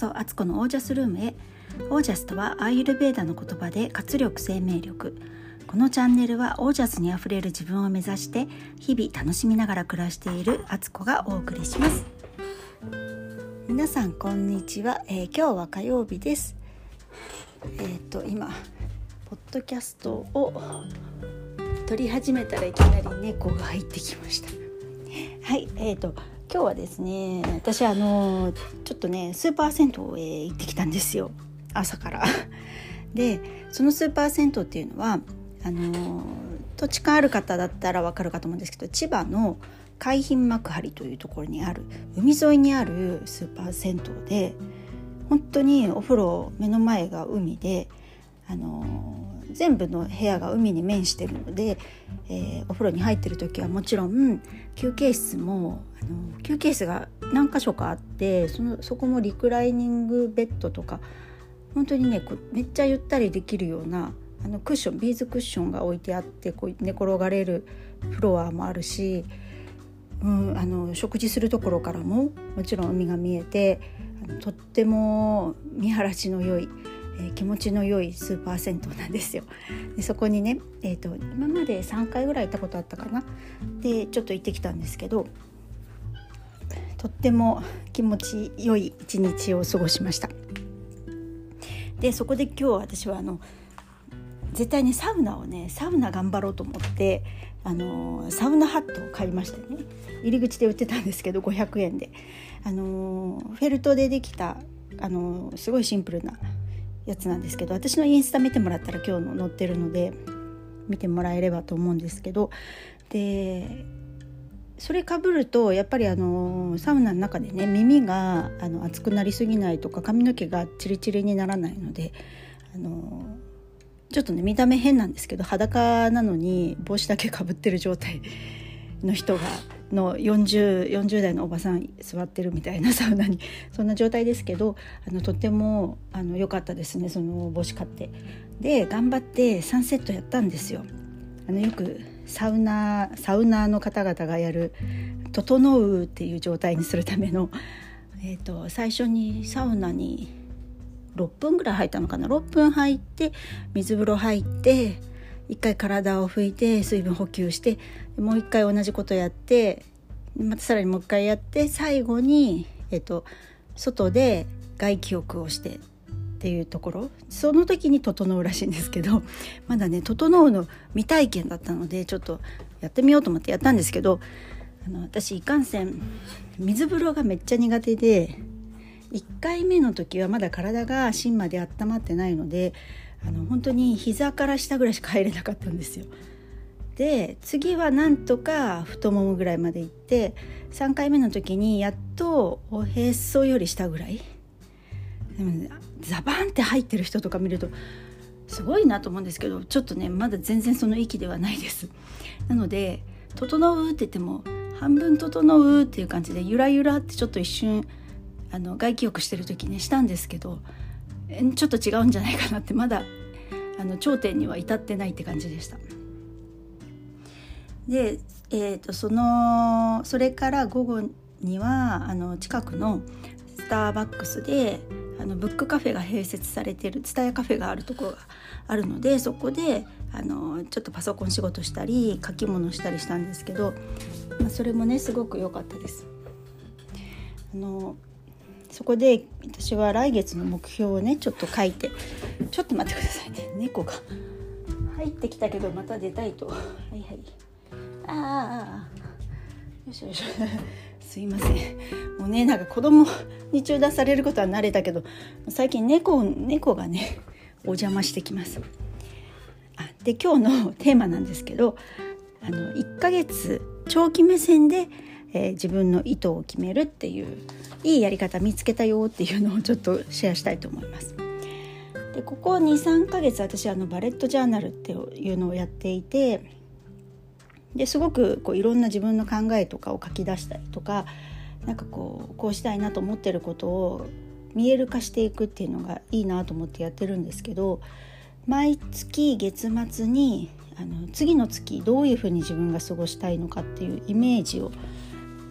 そアツコのオージャスルームへ。オージャスとはアーユルベーダの言葉で活力生命力。このチャンネルはオージャスにあふれる自分を目指して日々楽しみながら暮らしているアツコがお送りします。皆さんこんにちは、えー、今日は火曜日です。えっ、ー、と今ポッドキャストを撮り始めたらいきなり猫が入ってきました。はいえーと今日はですね私あのちょっとねスーパー銭湯へ行ってきたんですよ。朝から。でそのスーパー銭湯っていうのはあの土地勘ある方だったらわかるかと思うんですけど千葉の海浜幕張というところにある海沿いにあるスーパー銭湯で本当にお風呂目の前が海であの全部の部屋が海に面してるので、えー、お風呂に入ってる時はもちろん休憩室もあの休憩室が何箇所かあってそのそこもリクライニングベッドとか本当にねこめっちゃゆったりできるようなあのクッションビーズクッションが置いてあってこう寝転がれるフロアもあるし、うん、あの食事するところからももちろん海が見えてとっても見晴らしの良いえ、気持ちの良いスーパー銭湯なんですよ。でそこにね、えーと、今まで3回ぐらい行ったことあったかなでちょっと行ってきたんですけどとっても気持ち良い一日を過ごしました。でそこで今日私はあの絶対にサウナをねサウナ頑張ろうと思ってあのサウナハットを買いましたね入り口で売ってたんですけど500円であのフェルトでできたあのすごいシンプルなやつなんですけど私のインスタ見てもらったら今日の載ってるので見てもらえればと思うんですけどでそれかぶるとやっぱりあのサウナの中でね耳があの熱くなりすぎないとか髪の毛がチリチリにならないのであのちょっとね見た目変なんですけど裸なのに帽子だけかぶってる状態の人がの 40, 40代のおばさん座ってるみたいなサウナに そんな状態ですけどあのとってもあの良かったですねその帽子買って。で頑張って3セットやったんですよ。あのよくサウナサウナーの方々がやる「整う」っていう状態にするための、えーと、最初にサウナに6分ぐらい入ったのかな？6分入って水風呂入って一回体を拭いて水分補給してもう一回同じことやってまたさらにもう一回やって最後に、えっと、外で外気浴をしてっていうところ。その時に整うらしいんですけどまだね整うの未体験だったのでちょっとやってみようと思ってやったんですけどあの私いかんせん水風呂がめっちゃ苦手で1回目の時はまだ体が芯まで温まってないのであの本当に膝から下ぐらいしか入れなかったんですよ。で次はなんとか太ももぐらいまで行って3回目の時にやっとおへそより下ぐらいでも、ザバンって入ってる人とか見るとすごいなと思うんですけどちょっとねまだ全然その域ではないですなので「整う」って言っても半分「整う」っていう感じでゆらゆらってちょっと一瞬あの外気浴してる時ねしたんですけどちょっと違うんじゃないかなってまだあの頂点には至ってないって感じでした。で、えーと、そのそれから午後にはあの近くのスターバックスであのブックカフェが併設されてる蔦屋カフェがあるとこがあるのでそこであのちょっとパソコン仕事したり書き物したりしたんですけど、まあ、それもねすごく良かったです。あのそこで私は来月の目標をねちょっと書いてちょっと待ってくださいね。猫が。入ってきたけどまた出たいと。はいはい。ああよいしょよいし。ょ すいません。もうねなんか子供に中断されることは慣れたけど最近猫猫がねお邪魔してきます。あで今日のテーマなんですけどあの1ヶ月長期目線で、えー、自分の意図を決めるっていういいやり方見つけたよっていうのをちょっとシェアしたいと思います。でここ23ヶ月私あのバレットジャーナルっていうのをやっていてですごくこういろんな自分の考えとかを書き出したりとかなんかこうこうしたいなと思ってることを見える化していくっていうのがいいなと思ってやってるんですけど毎月月末にあの次の月どういうふうに自分が過ごしたいのかっていうイメージを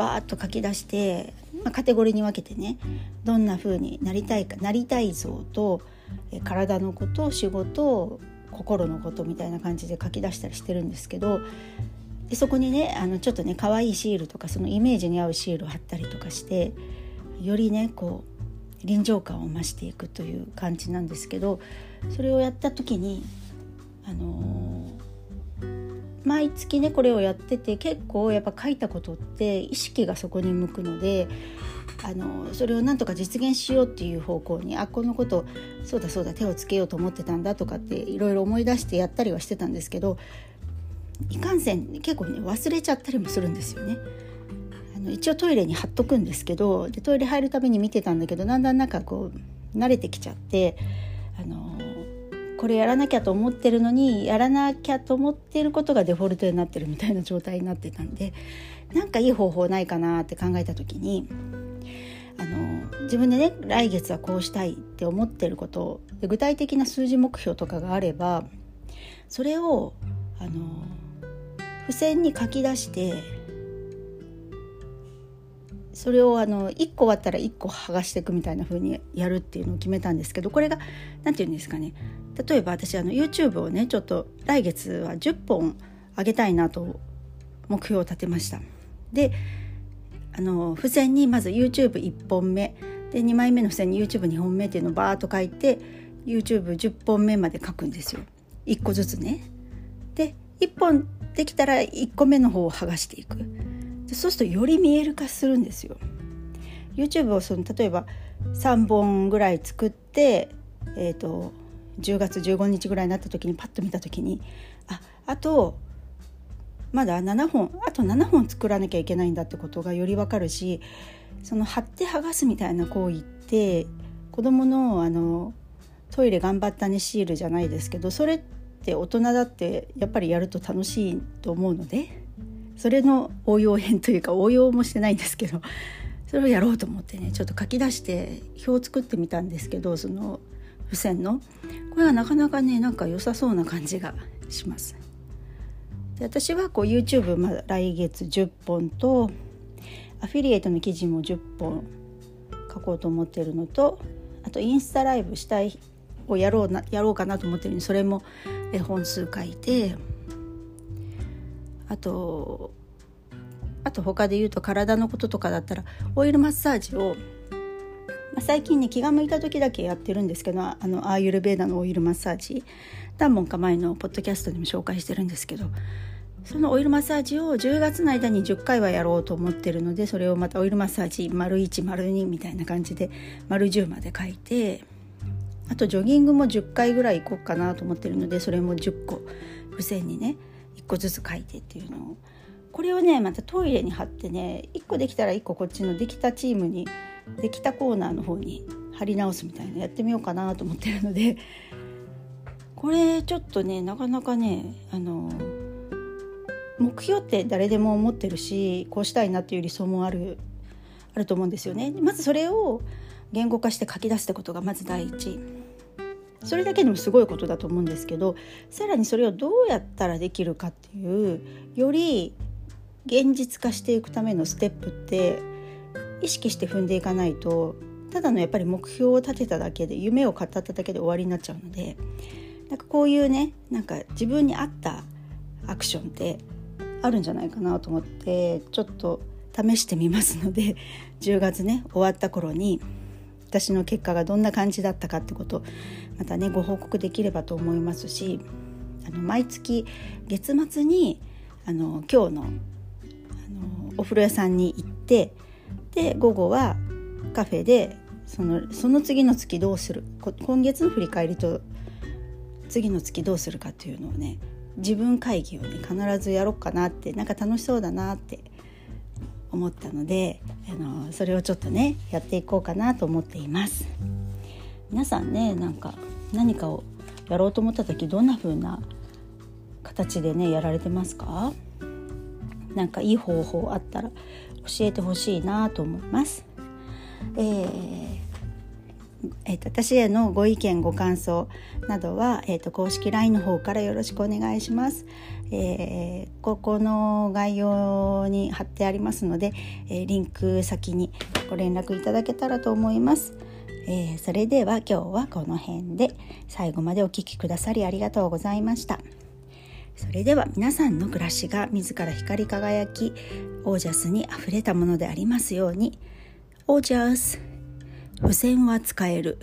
バーッと書き出してまあ、カテゴリーに分けてねどんな風になりたいかなりたい像と体のこと仕事心のことみたいな感じで書き出したりしてるんですけどでそこにねあのちょっとね可愛いシールとかそのイメージに合うシールを貼ったりとかしてよりねこう臨場感を増していくという感じなんですけどそれをやった時にあのー、毎月ねこれをやってて結構やっぱ書いたことって意識がそこに向くのであのそれをなんとか実現しようっていう方向にあこのことそうだそうだ手をつけようと思ってたんだとかっていろいろ思い出してやったりはしてたんですけどいかんせん結構ね忘れちゃったりもするんですよね。あの一応トイレに貼っとくんですけどでトイレ入るために見てたんだけどだんだんなんかこう慣れてきちゃってあのこれやらなきゃと思ってるのにやらなきゃと思ってることがデフォルトになってるみたいな状態になってたんでなんかいい方法ないかなって考えた時にあの自分でね来月はこうしたいって思ってること具体的な数字目標とかがあればそれをあの付箋に書き出してそれをあの1個終わったら1個剥がしていくみたいな風にやるっていうのを決めたんですけどこれが何て言うんですかね例えば私あの YouTube をねちょっと来月は10本上げたいなと目標を立てました。であの付箋にまず YouTube1 本目で2枚目の付箋に YouTube2 本目っていうのをバーッと書いて YouTube10 本目まで書くんですよ1個ずつね。で1本できたら1個目の方を剥がしていくそうするとより見える化するんですよ。YouTube をその例えば3本ぐらい作って、えーと、10月15日ぐらいになった時にパッと見た時にああとまだ7本あと7本作らなきゃいけないんだってことがより分かるしその貼って剥がすみたいな行為って子どものあのトイレ頑張ったねシールじゃないですけどそれって大人だってやっぱりやると楽しいと思うのでそれの応用編というか応用もしてないんですけど それをやろうと思ってねちょっと書き出して表を作ってみたんですけどその付箋のこれはなかなかねなんか良さそうな感じがします。で私はこう YouTube、まあ、来月10本とアフィリエイトの記事も10本書こうと思ってるのとあとインスタライブしたいをやろうなやろうかなと思ってるのにそれも本数書いてあとあと他で言うと体のこととかだったらオイルマッサージを、まあ、最近ね気が向いた時だけやってるんですけどあのアーユルベーダのオイルマッサージ何本か前のポッドキャストでも紹介してるんですけどそのオイルマッサージを10月の間に10回はやろうと思ってるのでそれをまたオイルマッサージ丸1丸2みたいな感じで丸10まで書いてあとジョギングも10回ぐらい行こうかなと思ってるのでそれも10個付箋にね個ずつ書いてっていうのをこれをねまたトイレに貼ってね1個できたら1個こっちのできたチームにできたコーナーの方に貼り直すみたいなやってみようかなと思ってるのでこれちょっとねなかなかねあの目標って誰でも思ってるしこうしたいなっていう理想もあるあると思うんですよね。まずそれを言語化して書き出すってことがまず第一それだけでもすごいことだと思うんですけどさらにそれをどうやったらできるかっていうより現実化していくためのステップって意識して踏んでいかないとただのやっぱり目標を立てただけで夢を語っただけで終わりになっちゃうのでなんかこういうねなんか自分に合ったアクションってあるんじゃないかなと思ってちょっと試してみますので 10月ね終わった頃に私の結果がどんな感じだったかってことまたねご報告できればと思いますしあの毎月月末にあの今日のあのお風呂屋さんに行ってで午後はカフェでそのその次の月どうする今月の振り返りと次の月どうするかっていうのをね自分会議をね必ずやろうかなってなんか楽しそうだなって思ったのであのそれをちょっとねやっていこうかなと思っています。皆さんねなんか何かをやろうと思った時どんな風な形でねやられてますか？なんかいい方法あったら教えてほしいなと思います、えー、えーと、私へのご意見ご感想などは、えーと、公式 LINE の方からよろしくお願いします。えー、ここの概要に貼ってありますので、えー、リンク先にご連絡いただけたらと思います。えー、それでは今日はこの辺で最後までお聴きくださりありがとうございました。それでは皆さんの暮らしが自ら光り輝きオージャスにあふれたものでありますようにオージャス付箋は使える。